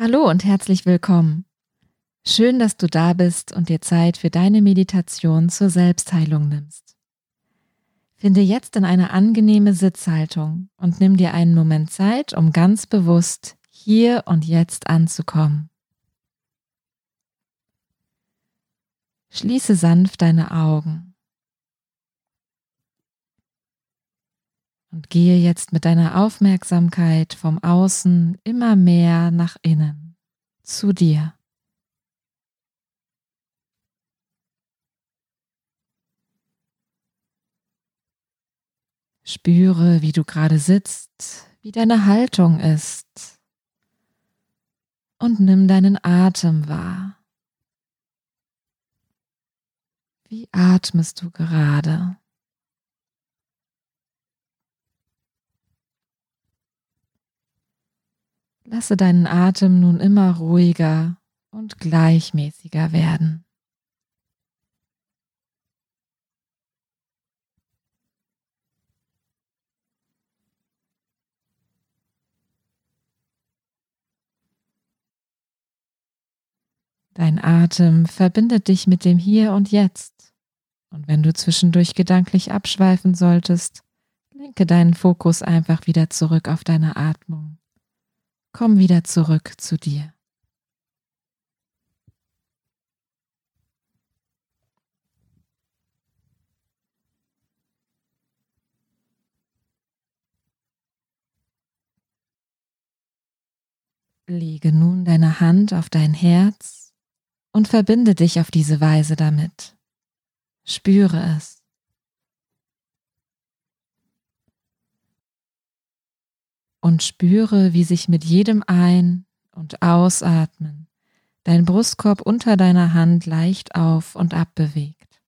Hallo und herzlich willkommen. Schön, dass du da bist und dir Zeit für deine Meditation zur Selbstheilung nimmst. Finde jetzt in eine angenehme Sitzhaltung und nimm dir einen Moment Zeit, um ganz bewusst hier und jetzt anzukommen. Schließe sanft deine Augen und gehe jetzt mit deiner Aufmerksamkeit vom Außen immer mehr nach innen, zu dir. Spüre, wie du gerade sitzt, wie deine Haltung ist und nimm deinen Atem wahr. Wie atmest du gerade? Lasse deinen Atem nun immer ruhiger und gleichmäßiger werden. Dein Atem verbindet dich mit dem Hier und Jetzt. Und wenn du zwischendurch gedanklich abschweifen solltest, lenke deinen Fokus einfach wieder zurück auf deine Atmung. Komm wieder zurück zu dir. Lege nun deine Hand auf dein Herz und verbinde dich auf diese Weise damit. Spüre es. Und spüre, wie sich mit jedem Ein- und Ausatmen dein Brustkorb unter deiner Hand leicht auf und ab bewegt.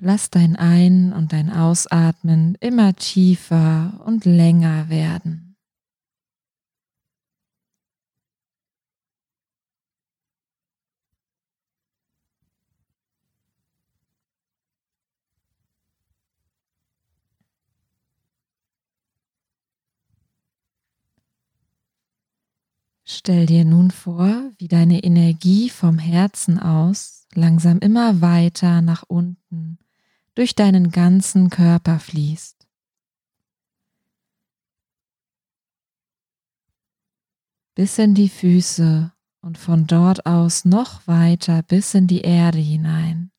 Lass dein Ein- und dein Ausatmen immer tiefer und länger werden. Stell dir nun vor, wie deine Energie vom Herzen aus langsam immer weiter nach unten durch deinen ganzen Körper fließt. Bis in die Füße und von dort aus noch weiter bis in die Erde hinein.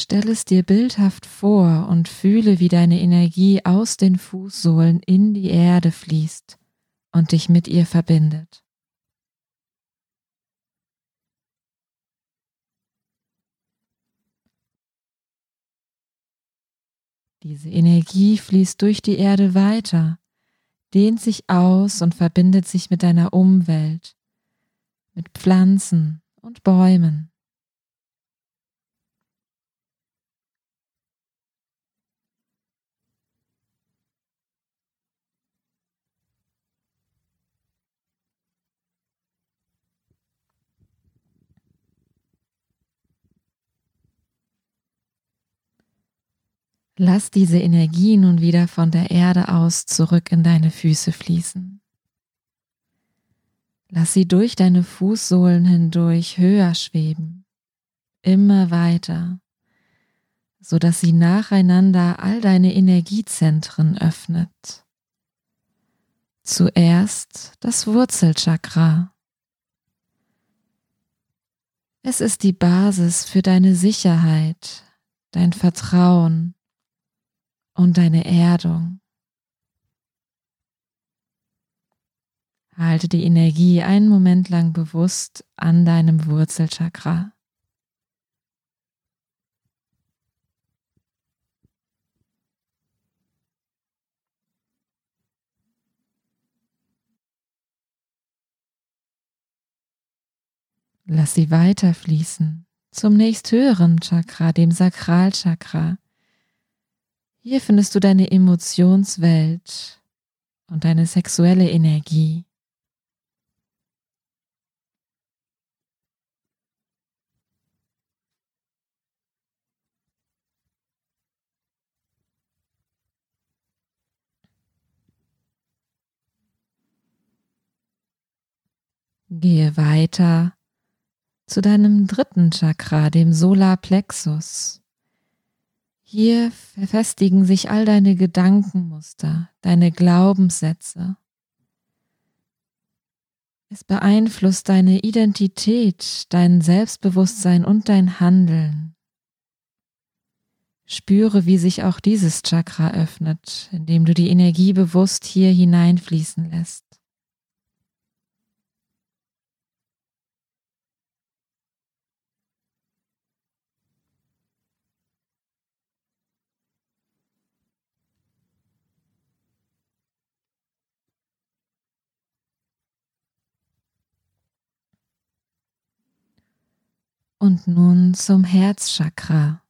Stell es dir bildhaft vor und fühle, wie deine Energie aus den Fußsohlen in die Erde fließt und dich mit ihr verbindet. Diese Energie fließt durch die Erde weiter, dehnt sich aus und verbindet sich mit deiner Umwelt, mit Pflanzen und Bäumen. Lass diese Energie nun wieder von der Erde aus zurück in deine Füße fließen. Lass sie durch deine Fußsohlen hindurch höher schweben, immer weiter, so dass sie nacheinander all deine Energiezentren öffnet. Zuerst das Wurzelchakra. Es ist die Basis für deine Sicherheit, dein Vertrauen, und deine Erdung. Halte die Energie einen Moment lang bewusst an deinem Wurzelchakra. Lass sie weiterfließen zum nächsthöheren Chakra, dem Sakralchakra, hier findest du deine Emotionswelt und deine sexuelle Energie. Gehe weiter zu deinem dritten Chakra, dem Solarplexus. Hier verfestigen sich all deine Gedankenmuster, deine Glaubenssätze. Es beeinflusst deine Identität, dein Selbstbewusstsein und dein Handeln. Spüre, wie sich auch dieses Chakra öffnet, indem du die Energie bewusst hier hineinfließen lässt. Und nun zum Herzchakra.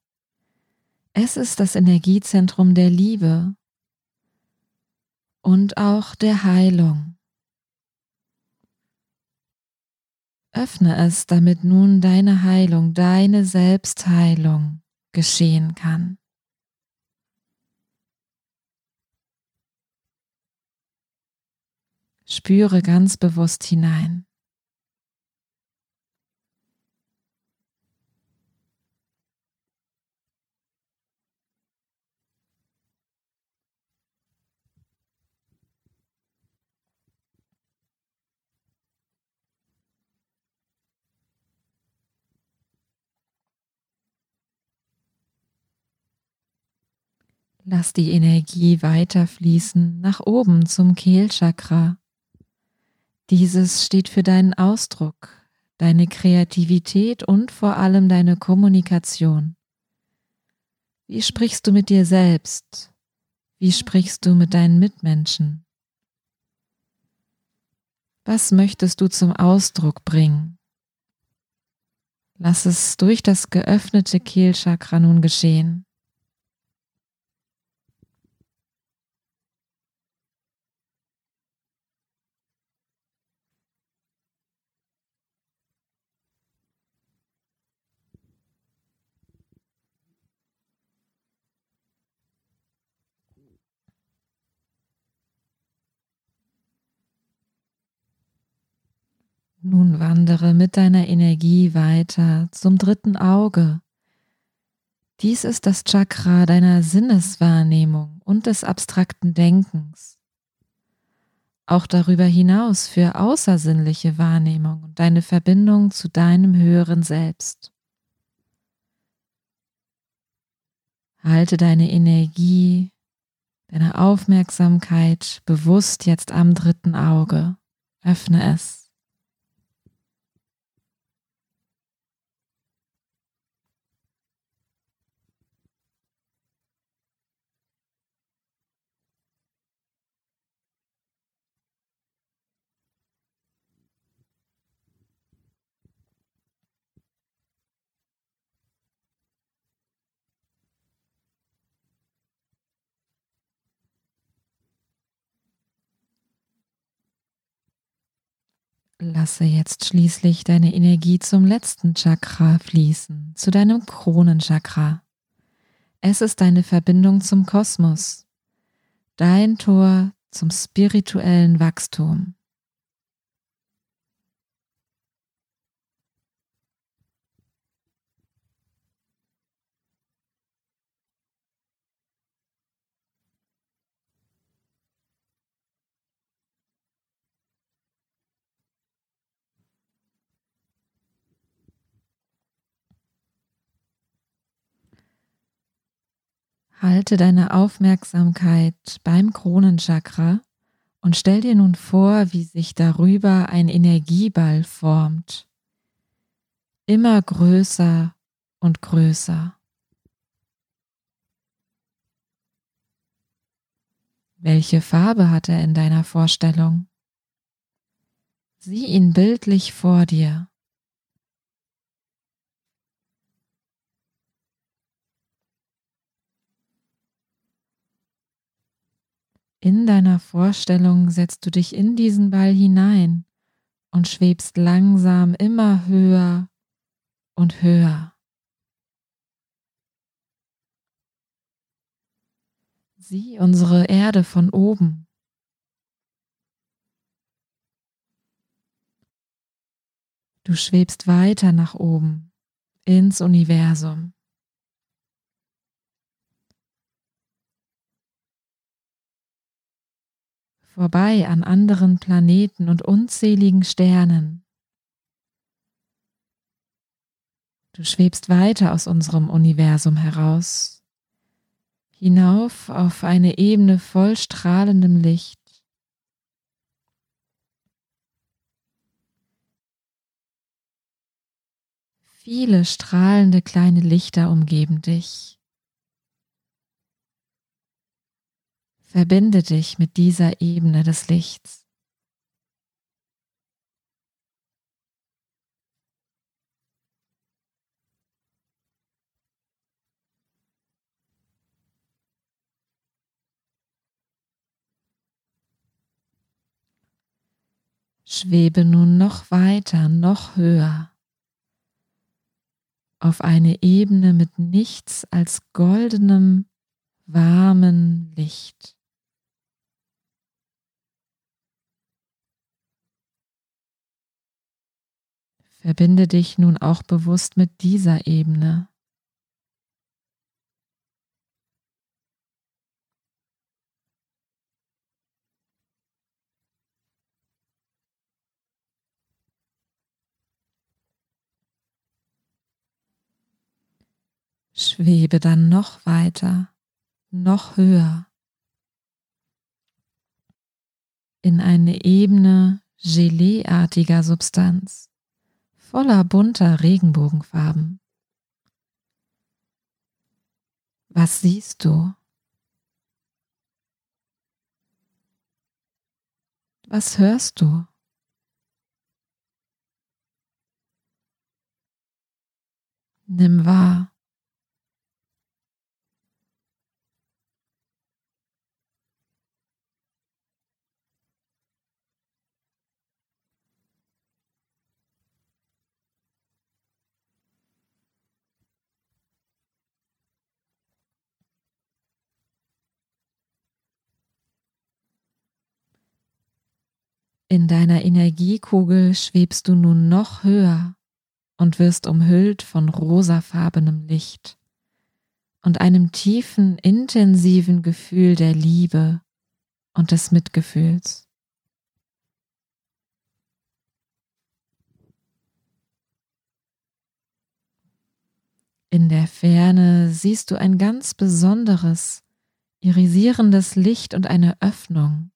Es ist das Energiezentrum der Liebe und auch der Heilung. Öffne es, damit nun deine Heilung, deine Selbstheilung geschehen kann. Spüre ganz bewusst hinein. Lass die Energie weiterfließen nach oben zum Kehlchakra. Dieses steht für deinen Ausdruck, deine Kreativität und vor allem deine Kommunikation. Wie sprichst du mit dir selbst? Wie sprichst du mit deinen Mitmenschen? Was möchtest du zum Ausdruck bringen? Lass es durch das geöffnete Kehlchakra nun geschehen. Nun wandere mit deiner Energie weiter zum dritten Auge. Dies ist das Chakra deiner Sinneswahrnehmung und des abstrakten Denkens. Auch darüber hinaus für außersinnliche Wahrnehmung und deine Verbindung zu deinem höheren Selbst. Halte deine Energie, deine Aufmerksamkeit bewusst jetzt am dritten Auge. Öffne es. Lasse jetzt schließlich deine Energie zum letzten Chakra fließen, zu deinem Kronenchakra. Es ist deine Verbindung zum Kosmos, dein Tor zum spirituellen Wachstum. Halte deine Aufmerksamkeit beim Kronenchakra und stell dir nun vor, wie sich darüber ein Energieball formt. Immer größer und größer. Welche Farbe hat er in deiner Vorstellung? Sieh ihn bildlich vor dir. In deiner Vorstellung setzt du dich in diesen Ball hinein und schwebst langsam immer höher und höher. Sieh unsere Erde von oben. Du schwebst weiter nach oben ins Universum. Vorbei an anderen Planeten und unzähligen Sternen. Du schwebst weiter aus unserem Universum heraus, hinauf auf eine Ebene voll strahlendem Licht. Viele strahlende kleine Lichter umgeben dich. Verbinde dich mit dieser Ebene des Lichts. Schwebe nun noch weiter, noch höher auf eine Ebene mit nichts als goldenem, warmen Licht. Verbinde dich nun auch bewusst mit dieser Ebene. Schwebe dann noch weiter, noch höher in eine Ebene geleeartiger Substanz, voller bunter Regenbogenfarben. Was siehst du? Was hörst du? Nimm wahr. In deiner Energiekugel schwebst du nun noch höher und wirst umhüllt von rosafarbenem Licht und einem tiefen, intensiven Gefühl der Liebe und des Mitgefühls. In der Ferne siehst du ein ganz besonderes, irisierendes Licht und eine Öffnung.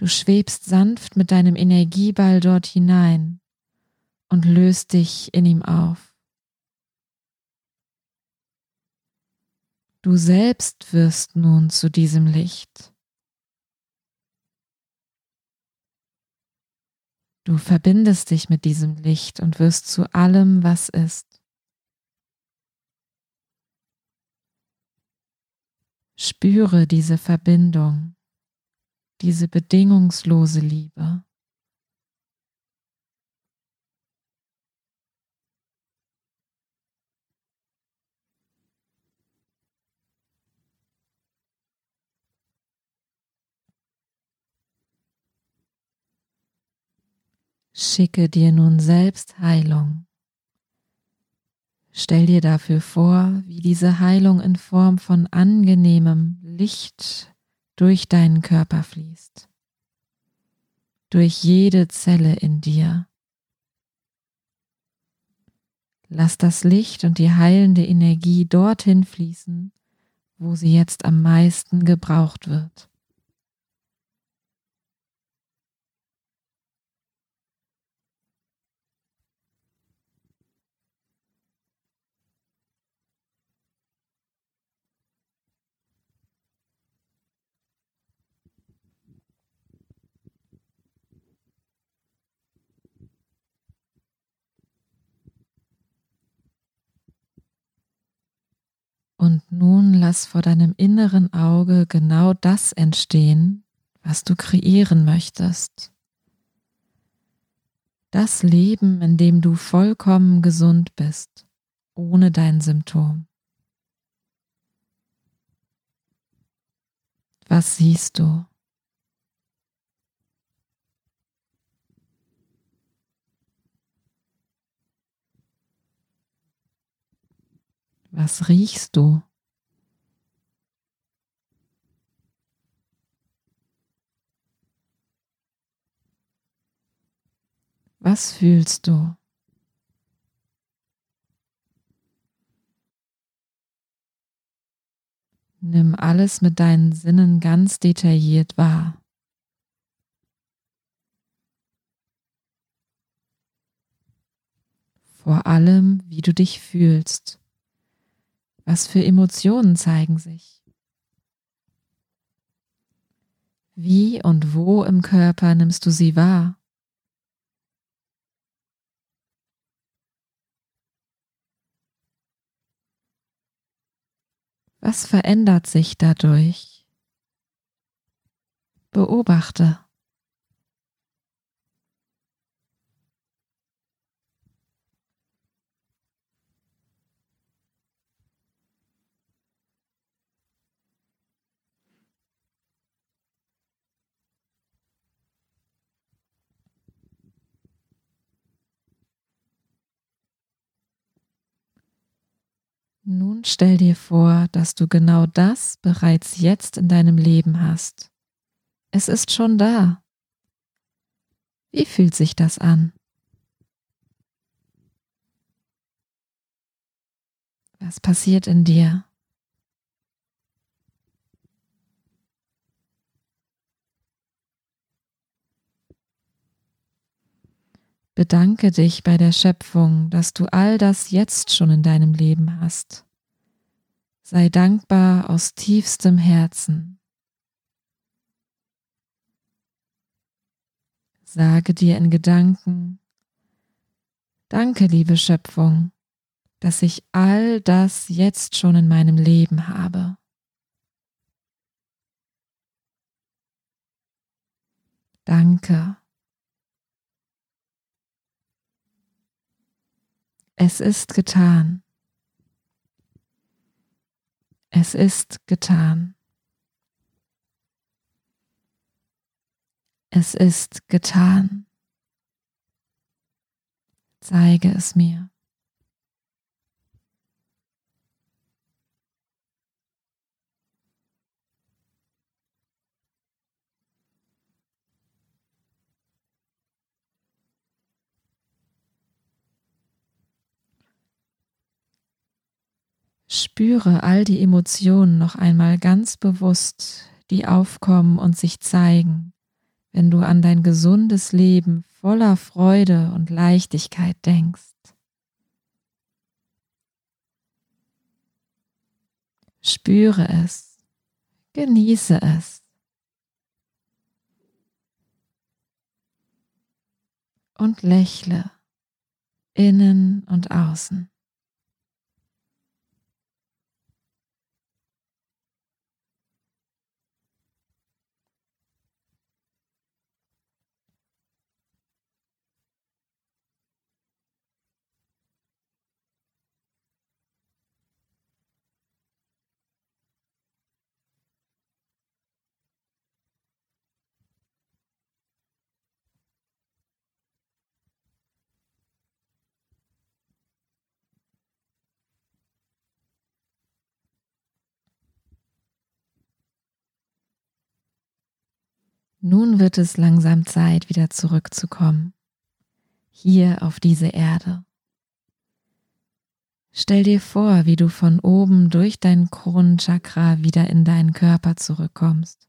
Du schwebst sanft mit deinem Energieball dort hinein und löst dich in ihm auf. Du selbst wirst nun zu diesem Licht. Du verbindest dich mit diesem Licht und wirst zu allem, was ist. Spüre diese Verbindung diese bedingungslose Liebe. Schicke dir nun selbst Heilung. Stell dir dafür vor, wie diese Heilung in Form von angenehmem Licht durch deinen Körper fließt, durch jede Zelle in dir. Lass das Licht und die heilende Energie dorthin fließen, wo sie jetzt am meisten gebraucht wird. nun lass vor deinem inneren Auge genau das entstehen, was du kreieren möchtest. Das Leben, in dem du vollkommen gesund bist, ohne dein Symptom. Was siehst du? Was riechst du? Was fühlst du? Nimm alles mit deinen Sinnen ganz detailliert wahr. Vor allem, wie du dich fühlst. Was für Emotionen zeigen sich? Wie und wo im Körper nimmst du sie wahr? Was verändert sich dadurch? Beobachte. Nun stell dir vor, dass du genau das bereits jetzt in deinem Leben hast. Es ist schon da. Wie fühlt sich das an? Was passiert in dir? Bedanke dich bei der Schöpfung, dass du all das jetzt schon in deinem Leben hast. Sei dankbar aus tiefstem Herzen. Sage dir in Gedanken, Danke, liebe Schöpfung, dass ich all das jetzt schon in meinem Leben habe. Danke. Es ist getan. Es ist getan. Es ist getan. Zeige es mir. Spüre all die Emotionen noch einmal ganz bewusst, die aufkommen und sich zeigen, wenn du an dein gesundes Leben voller Freude und Leichtigkeit denkst. Spüre es, genieße es. Und lächle innen und außen. Nun wird es langsam Zeit, wieder zurückzukommen, hier auf diese Erde. Stell dir vor, wie du von oben durch dein Kronenchakra wieder in deinen Körper zurückkommst.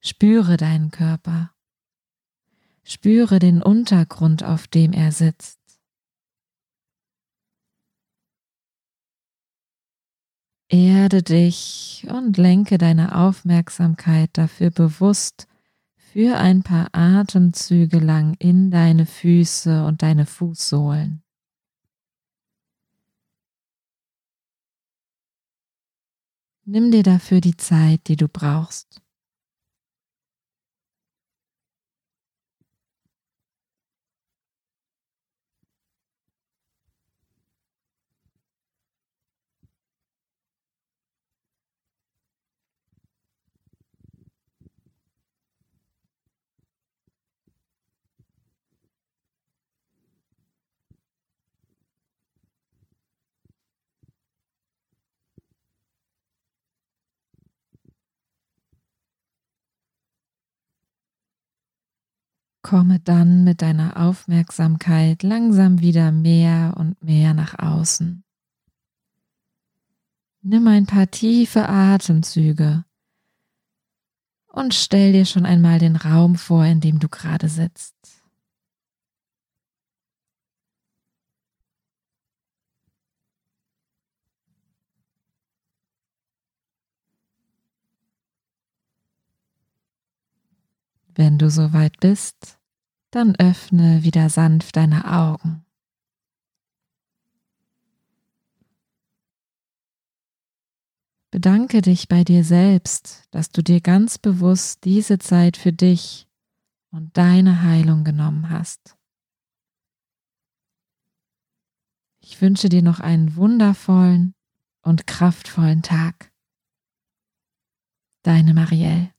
Spüre deinen Körper. Spüre den Untergrund, auf dem er sitzt. Erde dich und lenke deine Aufmerksamkeit dafür bewusst für ein paar Atemzüge lang in deine Füße und deine Fußsohlen. Nimm dir dafür die Zeit, die du brauchst. Komme dann mit deiner Aufmerksamkeit langsam wieder mehr und mehr nach außen. Nimm ein paar tiefe Atemzüge und stell dir schon einmal den Raum vor, in dem du gerade sitzt. Wenn du soweit bist, dann öffne wieder sanft deine Augen. Bedanke dich bei dir selbst, dass du dir ganz bewusst diese Zeit für dich und deine Heilung genommen hast. Ich wünsche dir noch einen wundervollen und kraftvollen Tag. Deine Marielle.